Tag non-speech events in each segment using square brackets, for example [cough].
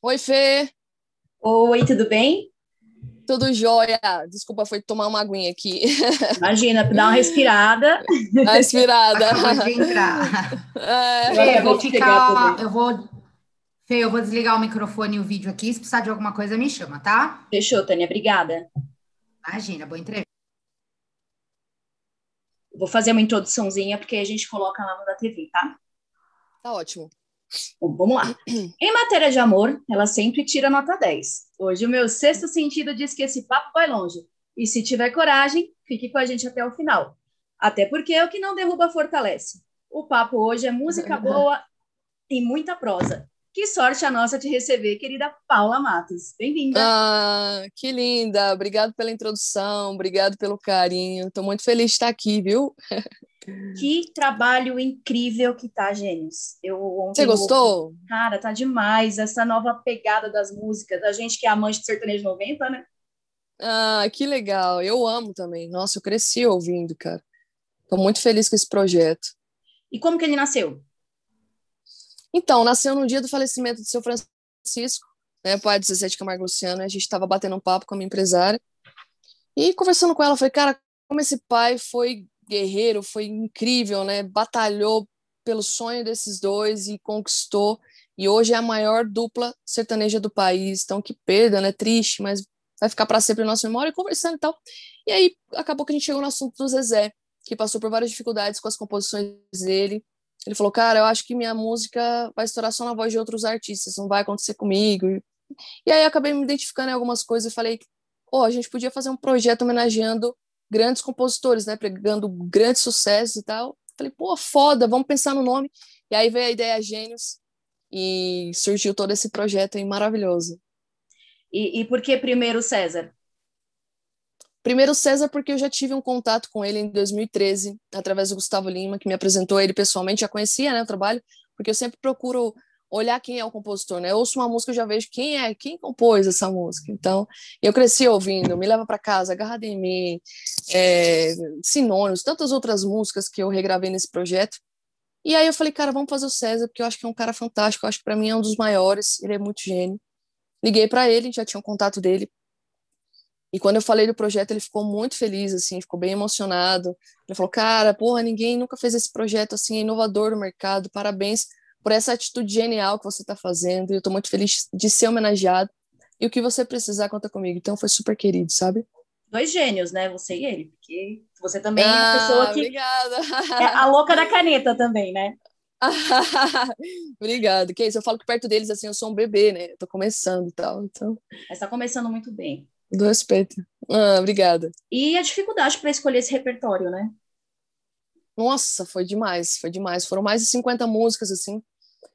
Oi, Fê. Oi, tudo bem? Tudo jóia. Desculpa, foi tomar uma aguinha aqui. [laughs] Imagina, dá uma respirada. Uma respirada. Pode entrar. [laughs] É, Fê, eu vou ficar. Eu vou. Fê, eu vou desligar o microfone e o vídeo aqui. Se precisar de alguma coisa, me chama, tá? Fechou, Tânia. Obrigada. Imagina, boa entrevista. Vou fazer uma introduçãozinha, porque a gente coloca lá no da TV, tá? Tá ótimo. Bom, vamos lá. [clears throat] Em matéria de amor, ela sempre tira nota 10. Hoje o meu sexto sentido diz que esse papo vai longe. E se tiver coragem, fique com a gente até o final. Até porque é o que não derruba fortalece. O papo hoje é música boa e muita prosa. Que sorte a nossa de receber, querida Paula Matos. Bem-vinda. Ah, que linda. Obrigado pela introdução, obrigado pelo carinho. Estou muito feliz de estar aqui, viu? Que trabalho incrível que tá, Gênios. Eu Você gostou? Cara, tá demais essa nova pegada das músicas. A gente que é amante de sertanejo 90, né? Ah, que legal. Eu amo também. Nossa, eu cresci ouvindo, cara. Tô muito feliz com esse projeto. E como que ele nasceu? Então, nasceu no dia do falecimento do seu Francisco, né, pai de 17 Camargo Luciano. A gente estava batendo um papo com a minha empresária e conversando com ela, falei, cara, como esse pai foi guerreiro, foi incrível, né? Batalhou pelo sonho desses dois e conquistou. E hoje é a maior dupla sertaneja do país. Então, que perda, né? Triste, mas vai ficar para sempre na nossa memória, conversando e tal. E aí, acabou que a gente chegou no assunto do Zezé, que passou por várias dificuldades com as composições dele. Ele falou, cara, eu acho que minha música vai estourar só na voz de outros artistas, não vai acontecer comigo. E aí, acabei me identificando em algumas coisas e falei, pô, a gente podia fazer um projeto homenageando grandes compositores, né, pregando grandes sucessos e tal. Falei, pô, foda, vamos pensar no nome. E aí veio a ideia Gênios e surgiu todo esse projeto aí maravilhoso. E, e por que primeiro César? Primeiro César porque eu já tive um contato com ele em 2013, através do Gustavo Lima, que me apresentou ele pessoalmente, já conhecia né, o trabalho, porque eu sempre procuro olhar quem é o compositor, né? Eu ouço uma música, eu já vejo quem é, quem compôs essa música. Então, eu cresci ouvindo, Me Leva para Casa, Agarrada em Mim, é, Sinônimos, tantas outras músicas que eu regravei nesse projeto. E aí eu falei, cara, vamos fazer o César, porque eu acho que é um cara fantástico, eu acho que para mim é um dos maiores, ele é muito gênio. Liguei para ele, já tinha um contato dele. E quando eu falei do projeto, ele ficou muito feliz, assim, ficou bem emocionado. Ele falou, cara, porra, ninguém nunca fez esse projeto assim, é inovador no mercado, parabéns por essa atitude genial que você está fazendo. Eu estou muito feliz de ser homenageado. E o que você precisar, conta comigo. Então foi super querido, sabe? Dois gênios, né? Você e ele. Porque você também ah, é uma pessoa que. Obrigada. É a louca da caneta também, né? [laughs] Obrigado. Que isso, eu falo que perto deles, assim, eu sou um bebê, né? Eu tô começando e tal. Então... Mas tá começando muito bem. Do respeito. Ah, obrigada. E a dificuldade para escolher esse repertório, né? Nossa, foi demais, foi demais. Foram mais de 50 músicas, assim.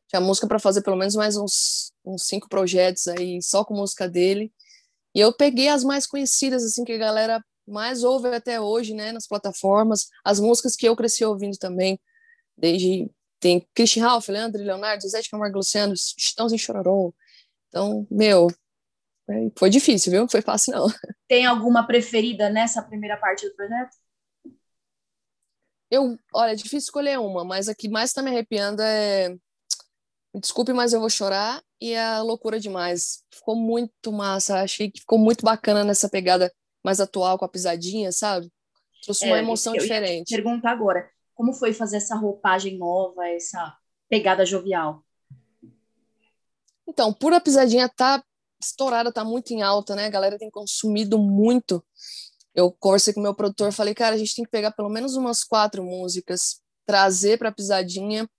Tinha música para fazer pelo menos mais uns, uns cinco projetos aí, só com música dele. E eu peguei as mais conhecidas, assim, que a galera mais ouve até hoje, né, nas plataformas. As músicas que eu cresci ouvindo também, desde... Tem Christian Ralph, Leandro Leonardo, Zé de Camargo Luciano, Chitãozinho Chororô. Então, meu, foi difícil, viu? Foi fácil, não. [laughs] Tem alguma preferida nessa primeira parte do projeto? Eu, olha, é difícil escolher uma, mas a que mais está me arrepiando é. Desculpe, mas eu vou chorar. E a loucura demais. Ficou muito massa. Achei que ficou muito bacana nessa pegada mais atual com a pisadinha, sabe? Trouxe é, uma emoção diferente. Ia perguntar agora, como foi fazer essa roupagem nova, essa pegada jovial? Então, por a pisadinha tá estourada, tá muito em alta, né? A galera tem consumido muito eu conversei com o meu produtor, falei, cara, a gente tem que pegar pelo menos umas quatro músicas, trazer para pisadinha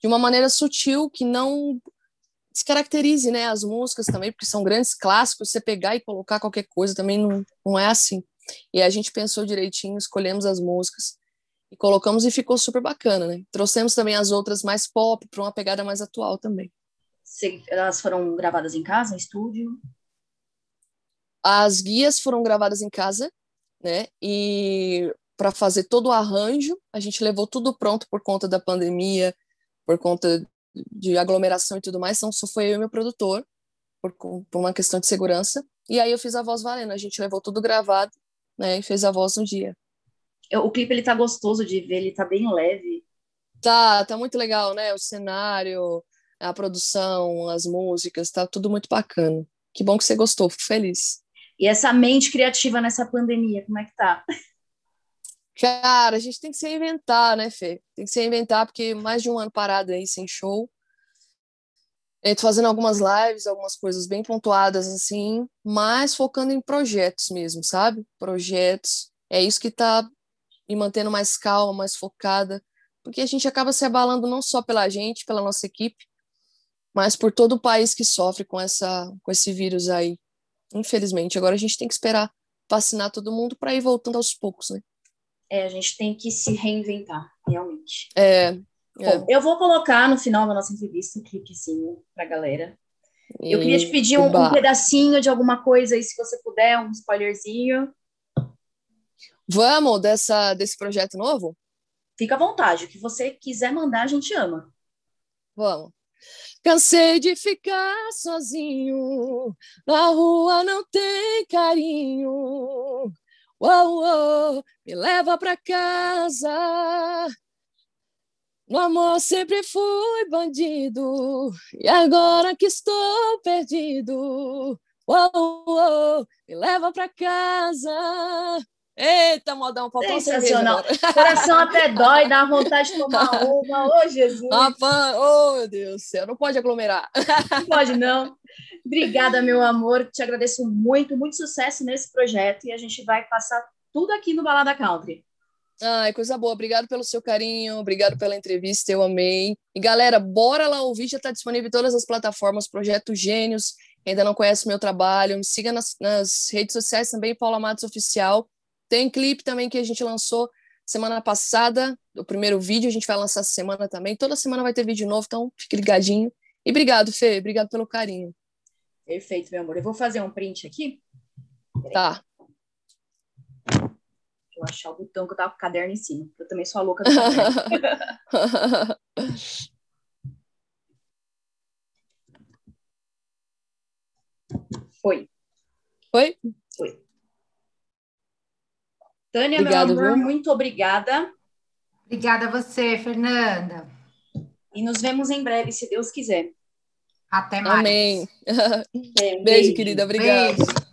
de uma maneira sutil que não descaracterize, né, as músicas também, porque são grandes clássicos, você pegar e colocar qualquer coisa também não, não é assim. E a gente pensou direitinho, escolhemos as músicas e colocamos e ficou super bacana, né? Trouxemos também as outras mais pop para uma pegada mais atual também. Elas foram gravadas em casa, em estúdio? As guias foram gravadas em casa, né? E para fazer todo o arranjo, a gente levou tudo pronto por conta da pandemia, por conta de aglomeração e tudo mais, então só foi eu e meu produtor, por, por uma questão de segurança. E aí eu fiz a voz valendo. A gente levou tudo gravado, né? E fez a voz no dia. O clipe ele tá gostoso de ver, ele tá bem leve. Tá, tá muito legal, né? O cenário, a produção, as músicas, tá tudo muito bacana. Que bom que você gostou, fico feliz. E essa mente criativa nessa pandemia, como é que tá? Cara, a gente tem que se reinventar, né, Fê? Tem que se reinventar, porque mais de um ano parado aí sem show. Eu tô fazendo algumas lives, algumas coisas bem pontuadas, assim, mas focando em projetos mesmo, sabe? Projetos. É isso que tá me mantendo mais calma, mais focada, porque a gente acaba se abalando não só pela gente, pela nossa equipe, mas por todo o país que sofre com essa com esse vírus aí. Infelizmente, agora a gente tem que esperar vacinar todo mundo para ir voltando aos poucos, né? É, a gente tem que se reinventar, realmente. É. é. Bom, eu vou colocar no final da nossa entrevista um cliquezinho pra galera. E... Eu queria te pedir um, um, pedacinho de alguma coisa aí, se você puder, um spoilerzinho. Vamos dessa, desse projeto novo? Fica à vontade. O que você quiser mandar, a gente ama. Vamos. Cansei de ficar sozinho, na rua não tem carinho. Uou, uou, me leva pra casa. No amor sempre fui bandido, e agora que estou perdido. Uou, uou, me leva pra casa. Eita, modão, faltou Sensacional. [laughs] Coração até dói, dá vontade de tomar [laughs] uma. Ô, oh, Jesus. Rapaz, oh, meu Deus do céu, não pode aglomerar. Não pode, não. Obrigada, meu amor. Te agradeço muito, muito sucesso nesse projeto e a gente vai passar tudo aqui no Balada Country. Ai, coisa boa. Obrigado pelo seu carinho, obrigado pela entrevista, eu amei. E galera, bora lá ouvir, já está disponível em todas as plataformas, Projeto Gênios. Ainda não conhece o meu trabalho, me siga nas, nas redes sociais também, Paula Matos Oficial. Tem clipe também que a gente lançou semana passada, o primeiro vídeo, a gente vai lançar semana também. Toda semana vai ter vídeo novo, então fique ligadinho. E obrigado, Fê, obrigado pelo carinho. Perfeito, meu amor. Eu vou fazer um print aqui. Tá. Deixa eu achar o botão que eu tava com o caderno em cima. Eu também sou a louca do caderno. [laughs] Foi. Foi? Tânia, Obrigado, meu amor, viu? muito obrigada. Obrigada a você, Fernanda. E nos vemos em breve, se Deus quiser. Até mais. Amém. É, beijo, beijo, querida. Obrigada. Beijo.